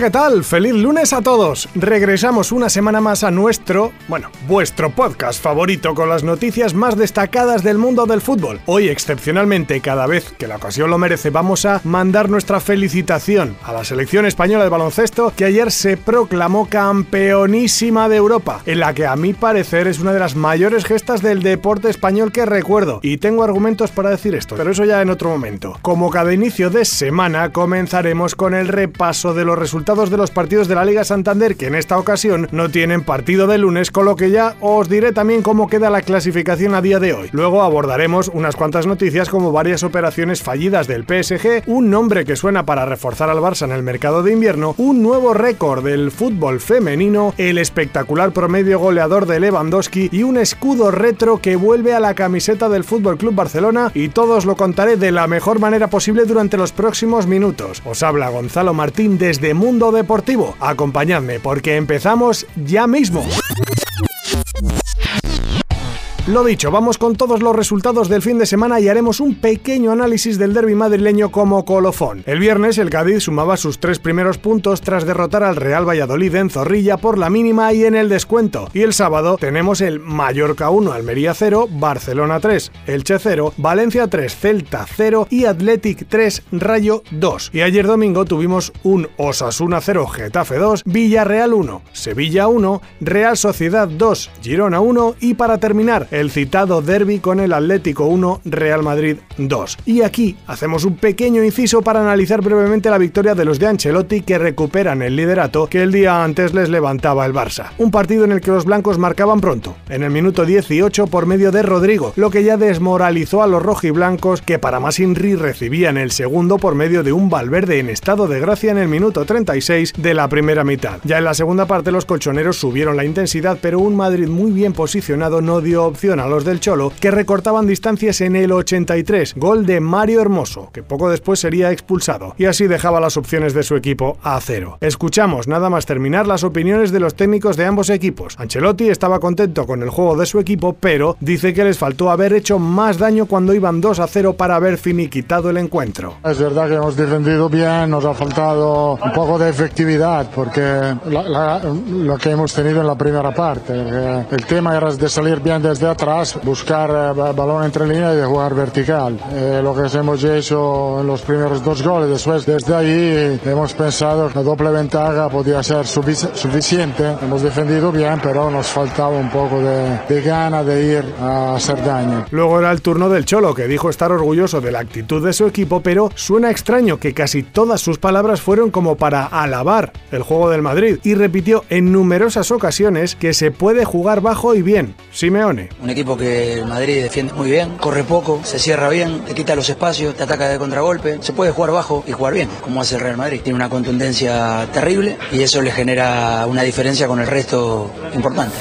¿Qué tal? Feliz lunes a todos. Regresamos una semana más a nuestro, bueno, vuestro podcast favorito con las noticias más destacadas del mundo del fútbol. Hoy, excepcionalmente, cada vez que la ocasión lo merece, vamos a mandar nuestra felicitación a la selección española de baloncesto que ayer se proclamó campeonísima de Europa, en la que a mi parecer es una de las mayores gestas del deporte español que recuerdo. Y tengo argumentos para decir esto, pero eso ya en otro momento. Como cada inicio de semana, comenzaremos con el repaso de los resultados de los partidos de la Liga Santander, que en esta ocasión no tienen partido de lunes, con lo que ya os diré también cómo queda la clasificación a día de hoy. Luego abordaremos unas cuantas noticias como varias operaciones fallidas del PSG, un nombre que suena para reforzar al Barça en el mercado de invierno, un nuevo récord del fútbol femenino, el espectacular promedio goleador de Lewandowski y un escudo retro que vuelve a la camiseta del Fútbol Club Barcelona y todos lo contaré de la mejor manera posible durante los próximos minutos. Os habla Gonzalo Martín desde mundo deportivo. Acompañadme porque empezamos ya mismo. Lo dicho, vamos con todos los resultados del fin de semana y haremos un pequeño análisis del derby madrileño como colofón. El viernes el Cádiz sumaba sus tres primeros puntos tras derrotar al Real Valladolid en Zorrilla por la mínima y en el descuento. Y el sábado tenemos el Mallorca 1, Almería 0, Barcelona 3, Elche 0, Valencia 3, Celta 0 y Athletic 3, Rayo 2. Y ayer domingo tuvimos un Osasuna 0, Getafe 2, Villarreal 1, Sevilla 1, Real Sociedad 2, Girona 1 y para terminar el citado derby con el Atlético 1, Real Madrid 2. Y aquí hacemos un pequeño inciso para analizar brevemente la victoria de los de Ancelotti que recuperan el liderato que el día antes les levantaba el Barça. Un partido en el que los blancos marcaban pronto, en el minuto 18 por medio de Rodrigo, lo que ya desmoralizó a los rojiblancos que para más Inri recibían el segundo por medio de un Valverde en estado de gracia en el minuto 36 de la primera mitad. Ya en la segunda parte los colchoneros subieron la intensidad, pero un Madrid muy bien posicionado no dio opción a los del Cholo, que recortaban distancias en el 83, gol de Mario Hermoso, que poco después sería expulsado, y así dejaba las opciones de su equipo a cero. Escuchamos nada más terminar las opiniones de los técnicos de ambos equipos. Ancelotti estaba contento con el juego de su equipo, pero dice que les faltó haber hecho más daño cuando iban 2 a 0 para haber finiquitado el encuentro. Es verdad que hemos defendido bien, nos ha faltado un poco de efectividad, porque lo que hemos tenido en la primera parte, el tema era de salir bien desde atrás atrás, buscar eh, balón entre líneas y jugar vertical. Eh, lo que hemos hecho en los primeros dos goles, después desde ahí hemos pensado que la doble ventaja podía ser suficiente. Hemos defendido bien, pero nos faltaba un poco de, de gana de ir a hacer daño. Luego era el turno del Cholo, que dijo estar orgulloso de la actitud de su equipo, pero suena extraño que casi todas sus palabras fueron como para alabar el juego del Madrid y repitió en numerosas ocasiones que se puede jugar bajo y bien. Simeone un equipo que el Madrid defiende muy bien, corre poco, se cierra bien, te quita los espacios, te ataca de contragolpe. Se puede jugar bajo y jugar bien, como hace el Real Madrid. Tiene una contundencia terrible y eso le genera una diferencia con el resto importante.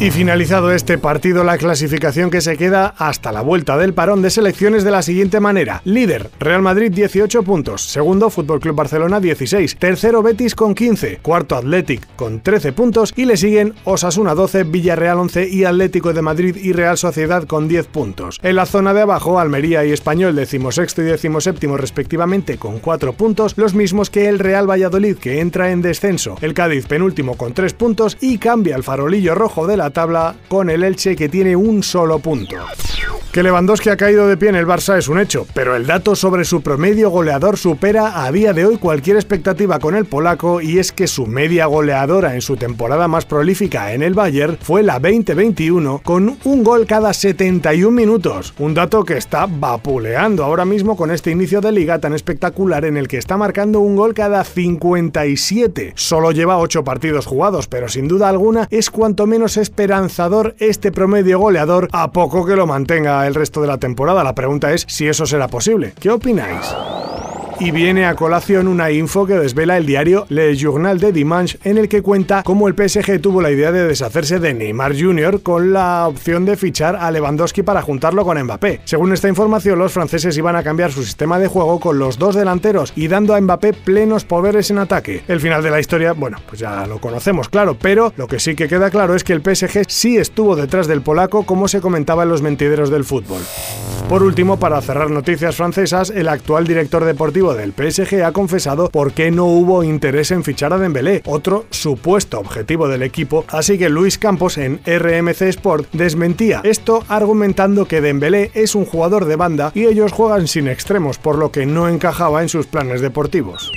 Y finalizado este partido, la clasificación que se queda hasta la vuelta del parón de selecciones de la siguiente manera. Líder, Real Madrid 18 puntos. Segundo, Fútbol Club Barcelona 16. Tercero, Betis con 15. Cuarto, Athletic con 13 puntos. Y le siguen Osasuna 12, Villarreal 11 y Atlético de Madrid y Real Sociedad con 10 puntos. En la zona de abajo, Almería y Español decimosexto y decimoséptimo respectivamente con 4 puntos, los mismos que el Real Valladolid que entra en descenso. El Cádiz penúltimo con 3 puntos y cambia el farolillo rojo de la tabla con el Elche que tiene un solo punto. Que Lewandowski ha caído de pie en el Barça es un hecho, pero el dato sobre su promedio goleador supera a día de hoy cualquier expectativa con el polaco y es que su media goleadora en su temporada más prolífica en el Bayern fue la 2021 con un gol cada 71 minutos, un dato que está vapuleando ahora mismo con este inicio de liga tan espectacular en el que está marcando un gol cada 57. Solo lleva 8 partidos jugados, pero sin duda alguna es cuanto menos esperanzador este promedio goleador a poco que lo mantenga el resto de la temporada. La pregunta es si eso será posible. ¿Qué opináis? Y viene a colación una info que desvela el diario Le Journal de Dimanche en el que cuenta cómo el PSG tuvo la idea de deshacerse de Neymar Jr. con la opción de fichar a Lewandowski para juntarlo con Mbappé. Según esta información, los franceses iban a cambiar su sistema de juego con los dos delanteros y dando a Mbappé plenos poderes en ataque. El final de la historia, bueno, pues ya lo conocemos, claro, pero lo que sí que queda claro es que el PSG sí estuvo detrás del polaco como se comentaba en los mentideros del fútbol. Por último, para cerrar noticias francesas, el actual director deportivo del PSG ha confesado por qué no hubo interés en fichar a Dembélé, otro supuesto objetivo del equipo, así que Luis Campos en RMC Sport desmentía esto argumentando que Dembélé es un jugador de banda y ellos juegan sin extremos, por lo que no encajaba en sus planes deportivos.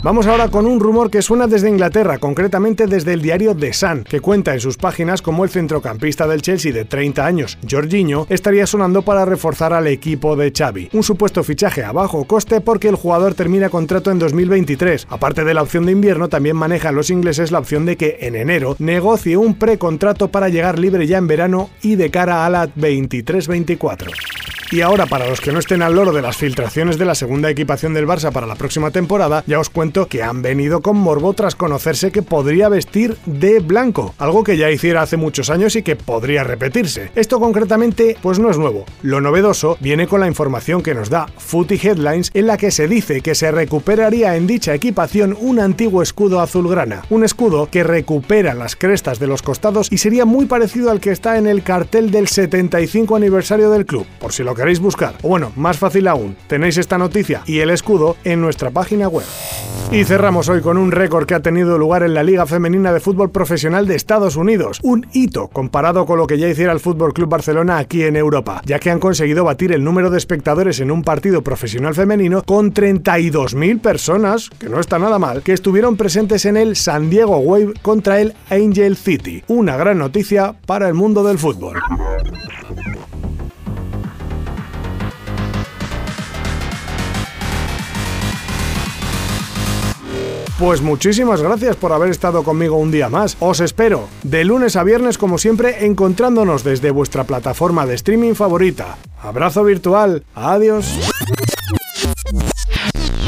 Vamos ahora con un rumor que suena desde Inglaterra, concretamente desde el diario The Sun, que cuenta en sus páginas cómo el centrocampista del Chelsea de 30 años, Jorginho, estaría sonando para reforzar al equipo de Xavi. Un supuesto fichaje a bajo coste porque el jugador termina contrato en 2023. Aparte de la opción de invierno, también manejan los ingleses la opción de que en enero negocie un precontrato para llegar libre ya en verano y de cara a la 23-24. Y ahora, para los que no estén al loro de las filtraciones de la segunda equipación del Barça para la próxima temporada, ya os cuento que han venido con morbo tras conocerse que podría vestir de blanco, algo que ya hiciera hace muchos años y que podría repetirse. Esto concretamente, pues no es nuevo. Lo novedoso viene con la información que nos da Footy Headlines, en la que se dice que se recuperaría en dicha equipación un antiguo escudo azulgrana, un escudo que recupera las crestas de los costados y sería muy parecido al que está en el cartel del 75 aniversario del club, por si lo queréis buscar. O bueno, más fácil aún, tenéis esta noticia y el escudo en nuestra página web. Y cerramos hoy con un récord que ha tenido lugar en la Liga Femenina de Fútbol Profesional de Estados Unidos, un hito comparado con lo que ya hiciera el Fútbol Club Barcelona aquí en Europa, ya que han conseguido batir el número de espectadores en un partido profesional femenino con 32.000 personas, que no está nada mal, que estuvieron presentes en el San Diego Wave contra el Angel City. Una gran noticia para el mundo del fútbol. Pues muchísimas gracias por haber estado conmigo un día más. Os espero de lunes a viernes como siempre encontrándonos desde vuestra plataforma de streaming favorita. Abrazo virtual. Adiós.